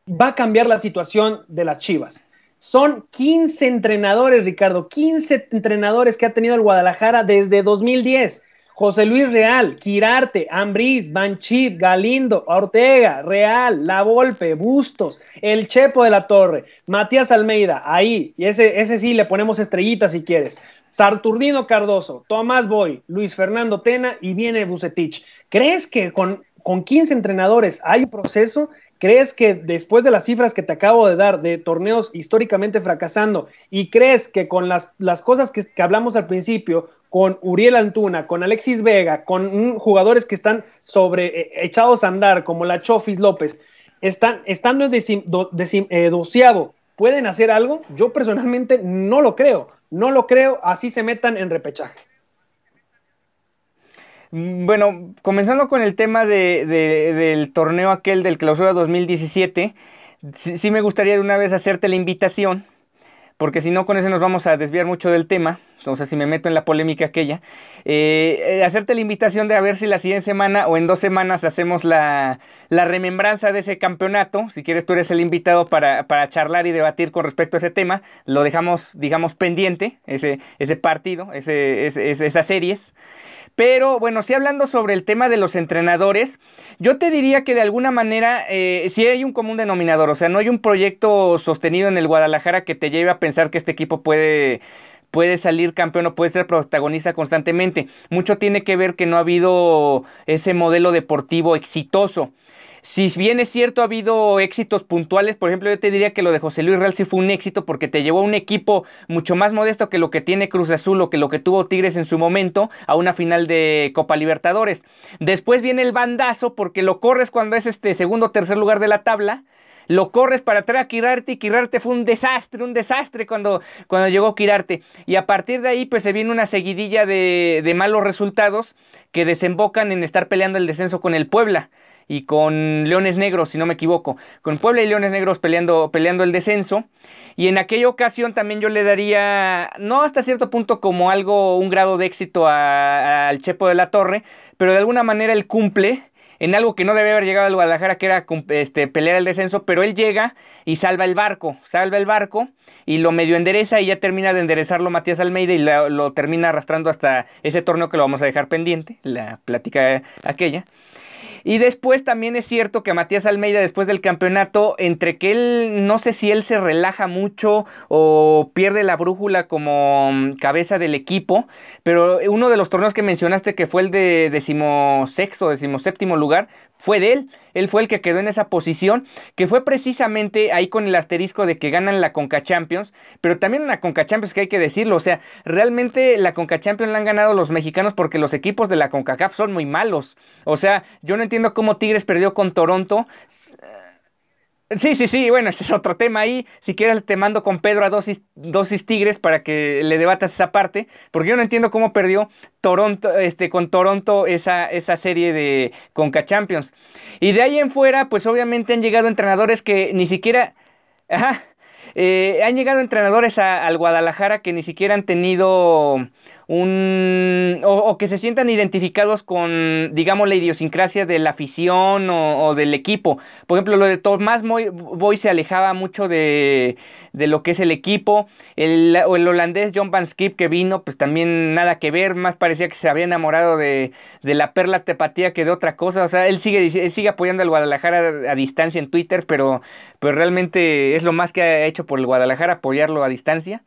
Speaker 2: va a cambiar la situación de las Chivas. Son 15 entrenadores, Ricardo, 15 entrenadores que ha tenido el Guadalajara desde 2010. José Luis Real, Quirarte, Ambriz, Banchit, Galindo, Ortega, Real, La Volpe, Bustos, El Chepo de la Torre, Matías Almeida, ahí, y ese, ese sí le ponemos estrellitas si quieres. Sarturdino Cardoso, Tomás Boy, Luis Fernando Tena y viene Bucetich. ¿Crees que con, con 15 entrenadores hay un proceso? ¿Crees que después de las cifras que te acabo de dar de torneos históricamente fracasando y crees que con las, las cosas que, que hablamos al principio, con Uriel Antuna, con Alexis Vega, con jugadores que están sobre eh, echados a andar, como la Chofis López, están, estando en eh, doceavo, ¿pueden hacer algo? Yo personalmente no lo creo, no lo creo, así se metan en repechaje.
Speaker 1: Mm, bueno, comenzando con el tema del torneo aquel del clausura 2017, sí me gustaría de una vez hacerte la invitación porque si no con ese nos vamos a desviar mucho del tema, entonces si me meto en la polémica aquella, eh, eh, hacerte la invitación de a ver si la siguiente semana o en dos semanas hacemos la, remembranza de ese campeonato, si quieres tú eres el invitado para, charlar y debatir con respecto a ese tema, lo dejamos, digamos, pendiente, ese, ese partido, ese, esas series. Pero bueno, sí hablando sobre el tema de los entrenadores, yo te diría que de alguna manera eh, sí hay un común denominador, o sea, no hay un proyecto sostenido en el Guadalajara que te lleve a pensar que este equipo puede puede salir campeón o puede ser protagonista constantemente. Mucho tiene que ver que no ha habido ese modelo deportivo exitoso. Si bien es cierto, ha habido éxitos puntuales, por ejemplo, yo te diría que lo de José Luis Real sí fue un éxito porque te llevó a un equipo mucho más modesto que lo que tiene Cruz Azul o que lo que tuvo Tigres en su momento a una final de Copa Libertadores. Después viene el bandazo porque lo corres cuando es este segundo o tercer lugar de la tabla lo corres para atrás a Kirarte y Kirarte fue un desastre, un desastre cuando, cuando llegó Kirarte. Y a partir de ahí pues se viene una seguidilla de, de malos resultados que desembocan en estar peleando el descenso con el Puebla y con Leones Negros, si no me equivoco, con Puebla y Leones Negros peleando, peleando el descenso. Y en aquella ocasión también yo le daría, no hasta cierto punto como algo, un grado de éxito al Chepo de la Torre, pero de alguna manera él cumple en algo que no debe haber llegado al Guadalajara, que era este, pelear el descenso, pero él llega y salva el barco, salva el barco y lo medio endereza y ya termina de enderezarlo Matías Almeida y lo termina arrastrando hasta ese torneo que lo vamos a dejar pendiente, la plática aquella. Y después también es cierto que Matías Almeida después del campeonato, entre que él, no sé si él se relaja mucho o pierde la brújula como mm, cabeza del equipo, pero uno de los torneos que mencionaste que fue el de decimosexto, decimoséptimo lugar, fue de él. Él fue el que quedó en esa posición, que fue precisamente ahí con el asterisco de que ganan la Conca Champions, pero también la Conca Champions que hay que decirlo, o sea, realmente la Conca Champions la han ganado los mexicanos porque los equipos de la CONCACAF son muy malos. O sea, yo no entiendo cómo Tigres perdió con Toronto. Sí, sí, sí, bueno, ese es otro tema ahí. Si quieres te mando con Pedro a dosis, dosis Tigres para que le debatas esa parte, porque yo no entiendo cómo perdió Toronto, este, con Toronto esa, esa serie de Conca Champions. Y de ahí en fuera, pues obviamente han llegado entrenadores que ni siquiera... Ajá, eh, han llegado entrenadores al Guadalajara que ni siquiera han tenido un o, que se sientan identificados con, digamos, la idiosincrasia de la afición o, del equipo. Por ejemplo, lo de Tomás Boy se alejaba mucho de, de lo que es el equipo. El, el, holandés John Van Skip que vino, pues también nada que ver, más parecía que se había enamorado de, de la perla tepatía que de otra cosa. O sea, él sigue, sigue apoyando al Guadalajara a, distancia en Twitter, pero, pero realmente es lo más que ha hecho por el Guadalajara, apoyarlo a distancia.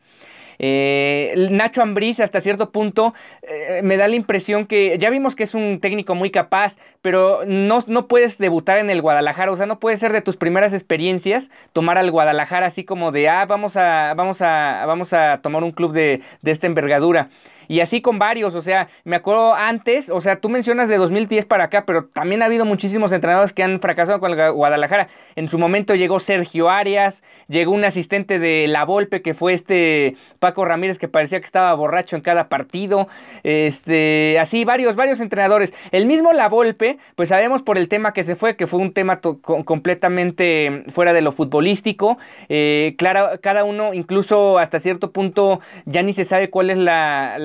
Speaker 1: Eh, Nacho Ambriz hasta cierto punto eh, me da la impresión que ya vimos que es un técnico muy capaz, pero no, no, puedes debutar en el Guadalajara, o sea, no puede ser de tus primeras experiencias tomar al Guadalajara así como de, ah, vamos a, vamos a, vamos a tomar un club de, de esta envergadura. Y así con varios, o sea, me acuerdo antes, o sea, tú mencionas de 2010 para acá, pero también ha habido muchísimos entrenadores que han fracasado con Guadalajara. En su momento llegó Sergio Arias, llegó un asistente de La Volpe que fue este Paco Ramírez que parecía que estaba borracho en cada partido. Este, así varios varios entrenadores. El mismo La Volpe, pues sabemos por el tema que se fue, que fue un tema completamente fuera de lo futbolístico. Eh, claro, cada uno incluso hasta cierto punto ya ni se sabe cuál es la,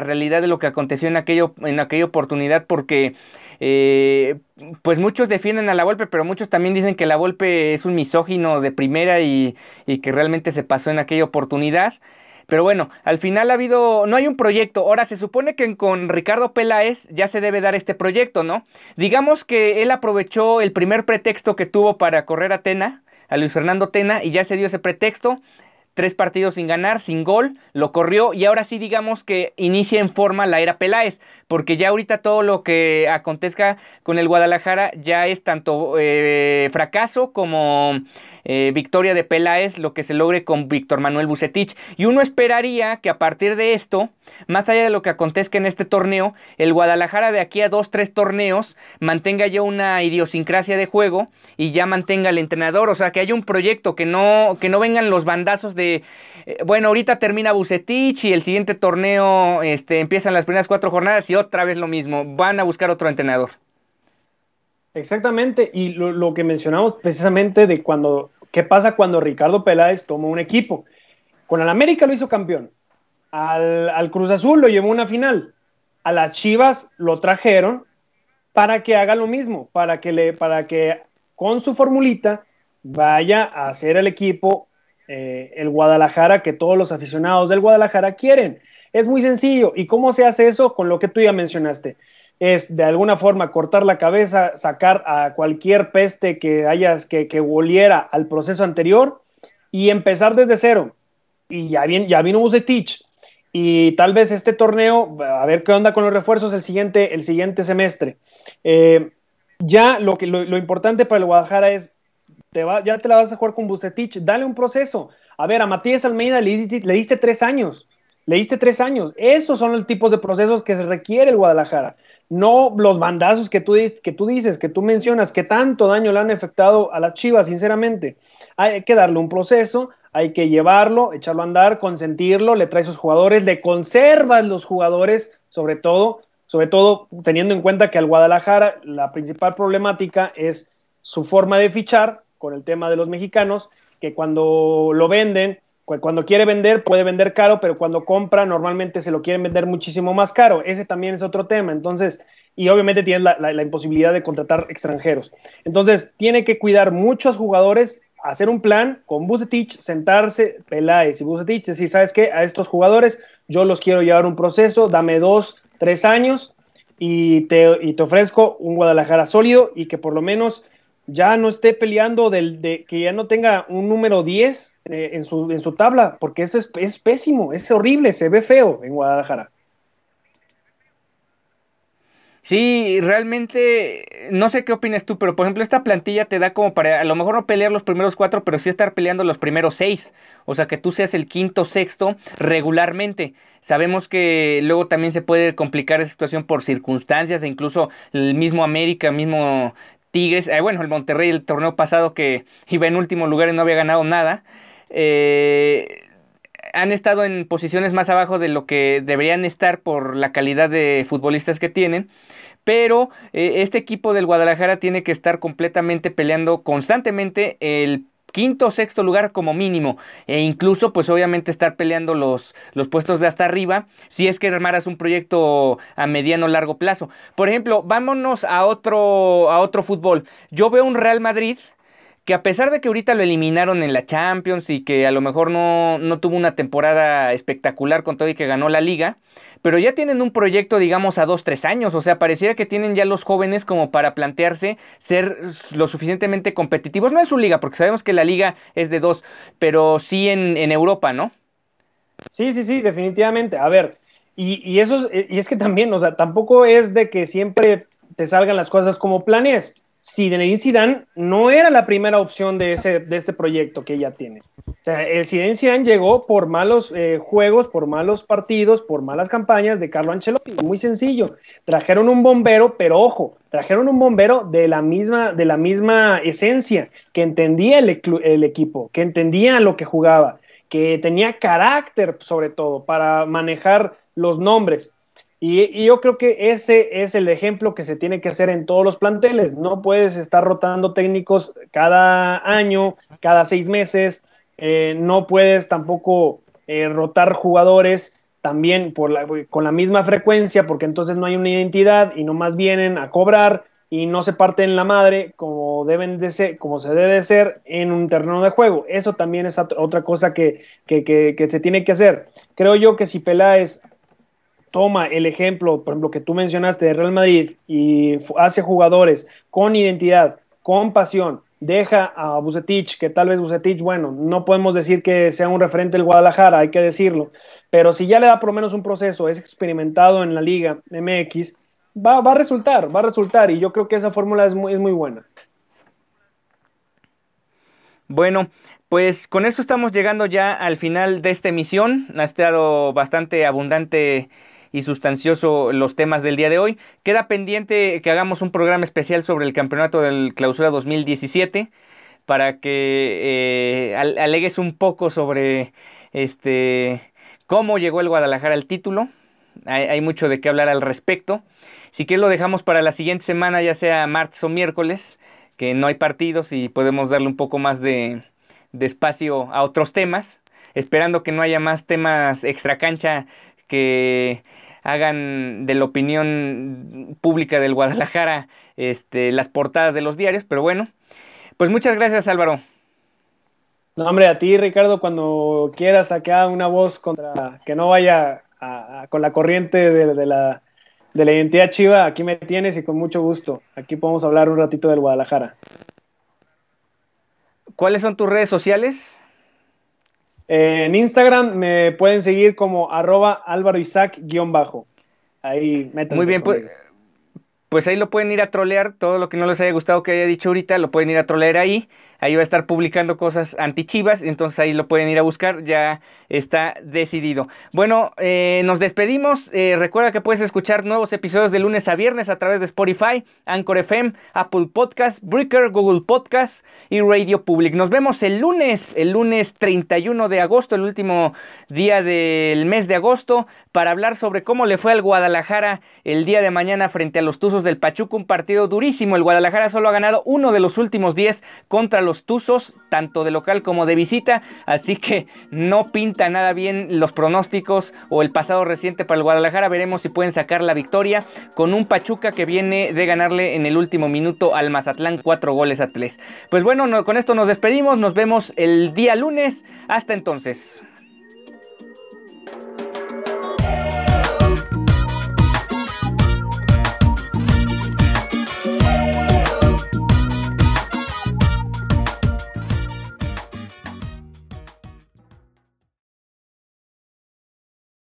Speaker 1: realidad de lo que aconteció en, aquello, en aquella oportunidad porque... Eh, pues muchos defienden a la Volpe, pero muchos también dicen que la Volpe es un misógino de primera y, y, que realmente se pasó en aquella oportunidad. Pero bueno, al final ha habido, no hay un proyecto. Ahora se supone que con Ricardo Peláez ya se debe dar este proyecto, ¿no? Digamos que él aprovechó el primer pretexto que tuvo para correr a Tena, a Luis Fernando Tena, y ya se dio ese pretexto tres partidos sin ganar, sin gol, lo corrió y ahora sí digamos que inicia en forma la era Peláez, porque ya ahorita todo lo que acontezca con el Guadalajara ya es tanto eh, fracaso como eh, victoria de Peláez, lo que se logre con Víctor Manuel Bucetich. Y uno esperaría que a partir de esto, más allá de lo que acontezca en este torneo, el Guadalajara de aquí a dos, tres torneos mantenga ya una idiosincrasia de juego y ya mantenga el entrenador, o sea, que haya un proyecto, que no, que no vengan los bandazos de, eh, bueno, ahorita termina Bucetich y el siguiente torneo este, empiezan las primeras cuatro jornadas y otra vez lo mismo, van a buscar otro entrenador.
Speaker 2: Exactamente, y lo, que mencionamos precisamente de cuando, qué pasa cuando Ricardo Peláez toma un equipo. Con el América lo hizo campeón. Al, Cruz Azul lo llevó a una final. A las Chivas lo trajeron para que haga lo mismo, para que, le, para que con su formulita vaya a hacer el equipo eh, el Guadalajara que todos los aficionados del Guadalajara quieren. Es muy sencillo. ¿Y cómo se hace eso? Con lo que tú ya mencionaste. Es de alguna forma cortar la cabeza, sacar a cualquier peste que hayas que, que volviera al proceso anterior y empezar desde cero. Y ya, bien, ya vino Bucetich. Y tal vez este torneo, a ver qué onda con los refuerzos el siguiente, el siguiente semestre. Eh, ya lo, que, lo, importante para el Guadalajara es, te va, ya te la vas a jugar con Bucetich, dale un proceso. A ver, a Matías Almeida le diste, le diste tres años, le diste tres años. Esos son los tipos de procesos que se requiere el Guadalajara. No los bandazos que tú, que tú dices, que tú mencionas, que tanto daño le han afectado a las Chivas, sinceramente. Hay que darle un proceso, hay que llevarlo, echarlo a andar, consentirlo, le trae sus jugadores, le conservas los jugadores, sobre todo, sobre todo teniendo en cuenta que al Guadalajara la principal problemática es su forma de fichar con el tema de los mexicanos, que cuando lo venden, cuando quiere vender puede vender caro, pero cuando compra normalmente se lo quieren vender muchísimo más caro. Ese también es otro tema. Entonces, y obviamente tiene la, la imposibilidad de contratar extranjeros. Entonces, tiene que cuidar muchos jugadores hacer un plan con Bucetich, sentarse, Peláez y Bucetich, decir, ¿sabes qué? A estos jugadores yo los quiero llevar un proceso, dame dos, tres años y te, y te ofrezco un Guadalajara sólido y que por lo menos ya no esté peleando del, de que ya no tenga un número 10 eh, en, su, en su tabla, porque eso es, es pésimo, es horrible, se ve feo en Guadalajara.
Speaker 1: Sí, realmente, no sé qué opinas tú, pero por ejemplo esta plantilla te da como para a lo mejor no pelear los primeros cuatro, pero sí estar peleando los primeros seis. O sea, que tú seas el quinto, sexto regularmente. Sabemos que luego también se puede complicar esa situación por circunstancias e incluso el mismo América, mismo Tigres, eh, bueno, el Monterrey el torneo pasado que iba en último lugar y no había ganado nada. Eh, han estado en posiciones más abajo de lo que deberían estar por la calidad de futbolistas que tienen pero eh, este equipo del Guadalajara tiene que estar completamente peleando constantemente el quinto o sexto lugar como mínimo e incluso pues obviamente estar peleando los, los puestos de hasta arriba si es que armaras un proyecto a mediano o largo plazo. Por ejemplo, vámonos a otro, a otro fútbol. Yo veo un Real Madrid que a pesar de que ahorita lo eliminaron en la Champions y que a lo mejor no, no tuvo una temporada espectacular con todo y que ganó la liga, pero ya tienen un proyecto, digamos, a dos, tres años. O sea, pareciera que tienen ya los jóvenes como para plantearse ser lo suficientemente competitivos. No en su liga, porque sabemos que la liga es de dos, pero sí en, Europa, ¿no?
Speaker 2: Sí, sí, sí, definitivamente. A ver, y, y eso y es que también, o sea, tampoco es de que siempre te salgan las cosas como planes. Zinedine Zidane no era la primera opción de, ese, de este proyecto que ella tiene. O sea, el Zinedine Zidane llegó por malos eh, juegos, por malos partidos, por malas campañas de Carlo Ancelotti. Muy sencillo. Trajeron un bombero, pero ojo, trajeron un bombero de la misma, de la misma esencia, que entendía el, el equipo, que entendía lo que jugaba, que tenía carácter sobre todo para manejar los nombres. Y, yo creo que ese es el ejemplo que se tiene que hacer en todos los planteles. No puedes estar rotando técnicos cada año, cada seis meses. Eh, no puedes tampoco eh, rotar jugadores también por con la misma frecuencia, porque entonces no hay una identidad y nomás vienen a cobrar y no se parten la madre como deben de ser, como se debe de ser en un terreno de juego. Eso también es otra cosa que, que, que se tiene que hacer. Creo yo que si Peláez toma el ejemplo, por ejemplo, que tú mencionaste de Real Madrid y hace jugadores con identidad, con pasión, deja a Bucetich, que tal vez Bucetich, bueno, no podemos decir que sea un referente del Guadalajara, hay que decirlo, pero si ya le da por lo menos un proceso, es experimentado en la liga MX, va, a resultar, va a resultar, y yo creo que esa fórmula es muy, es muy buena.
Speaker 1: Bueno, pues con esto estamos llegando ya al final de esta emisión. Ha estado bastante abundante y sustancioso los temas del día de hoy. Queda pendiente que hagamos un programa especial sobre el campeonato del clausura 2017 para que eh, alegues un poco sobre este cómo llegó el Guadalajara al título. Hay, mucho de qué hablar al respecto. Si quieres lo dejamos para la siguiente semana, ya sea martes o miércoles, que no hay partidos y podemos darle un poco más de, de espacio a otros temas. esperando que no haya más temas extra cancha que hagan de la opinión pública del Guadalajara este, las portadas de los diarios, pero bueno, pues muchas gracias Álvaro.
Speaker 2: No, hombre, a ti Ricardo, cuando quieras sacar una voz contra que no vaya con la corriente de, la, de la identidad chiva, aquí me tienes y con mucho gusto. Aquí podemos hablar un ratito del Guadalajara.
Speaker 1: ¿Cuáles son tus redes sociales?
Speaker 2: En Instagram me pueden seguir como arroba álvaro Isaac guion bajo. Ahí métanse.
Speaker 1: Muy bien, pues, pues ahí lo pueden ir a trolear. Todo lo que no les haya gustado que haya dicho ahorita, lo pueden ir a trolear ahí. Ahí va a estar publicando cosas anti-chivas, entonces ahí lo pueden ir a buscar, ya está decidido. Bueno, eh, nos despedimos. Eh, recuerda que puedes escuchar nuevos episodios de lunes a viernes a través de Spotify, Anchor FM, Apple Podcast, Breaker, Google Podcast y Radio Public. Nos vemos el lunes, el lunes 31 de agosto, el último día del mes de agosto, para hablar sobre cómo le fue al Guadalajara el día de mañana frente a los Tuzos del Pachuca. Un partido durísimo. El Guadalajara solo ha ganado uno de los últimos 10 contra los los Tuzos, tanto de local como de visita. Así que no pinta nada bien los pronósticos o el pasado reciente para el Guadalajara. Veremos si pueden sacar la victoria con un Pachuca que viene de ganarle en el último minuto al Mazatlán 4 goles a 3. Pues bueno, con esto nos despedimos. Nos vemos el día lunes. Hasta entonces.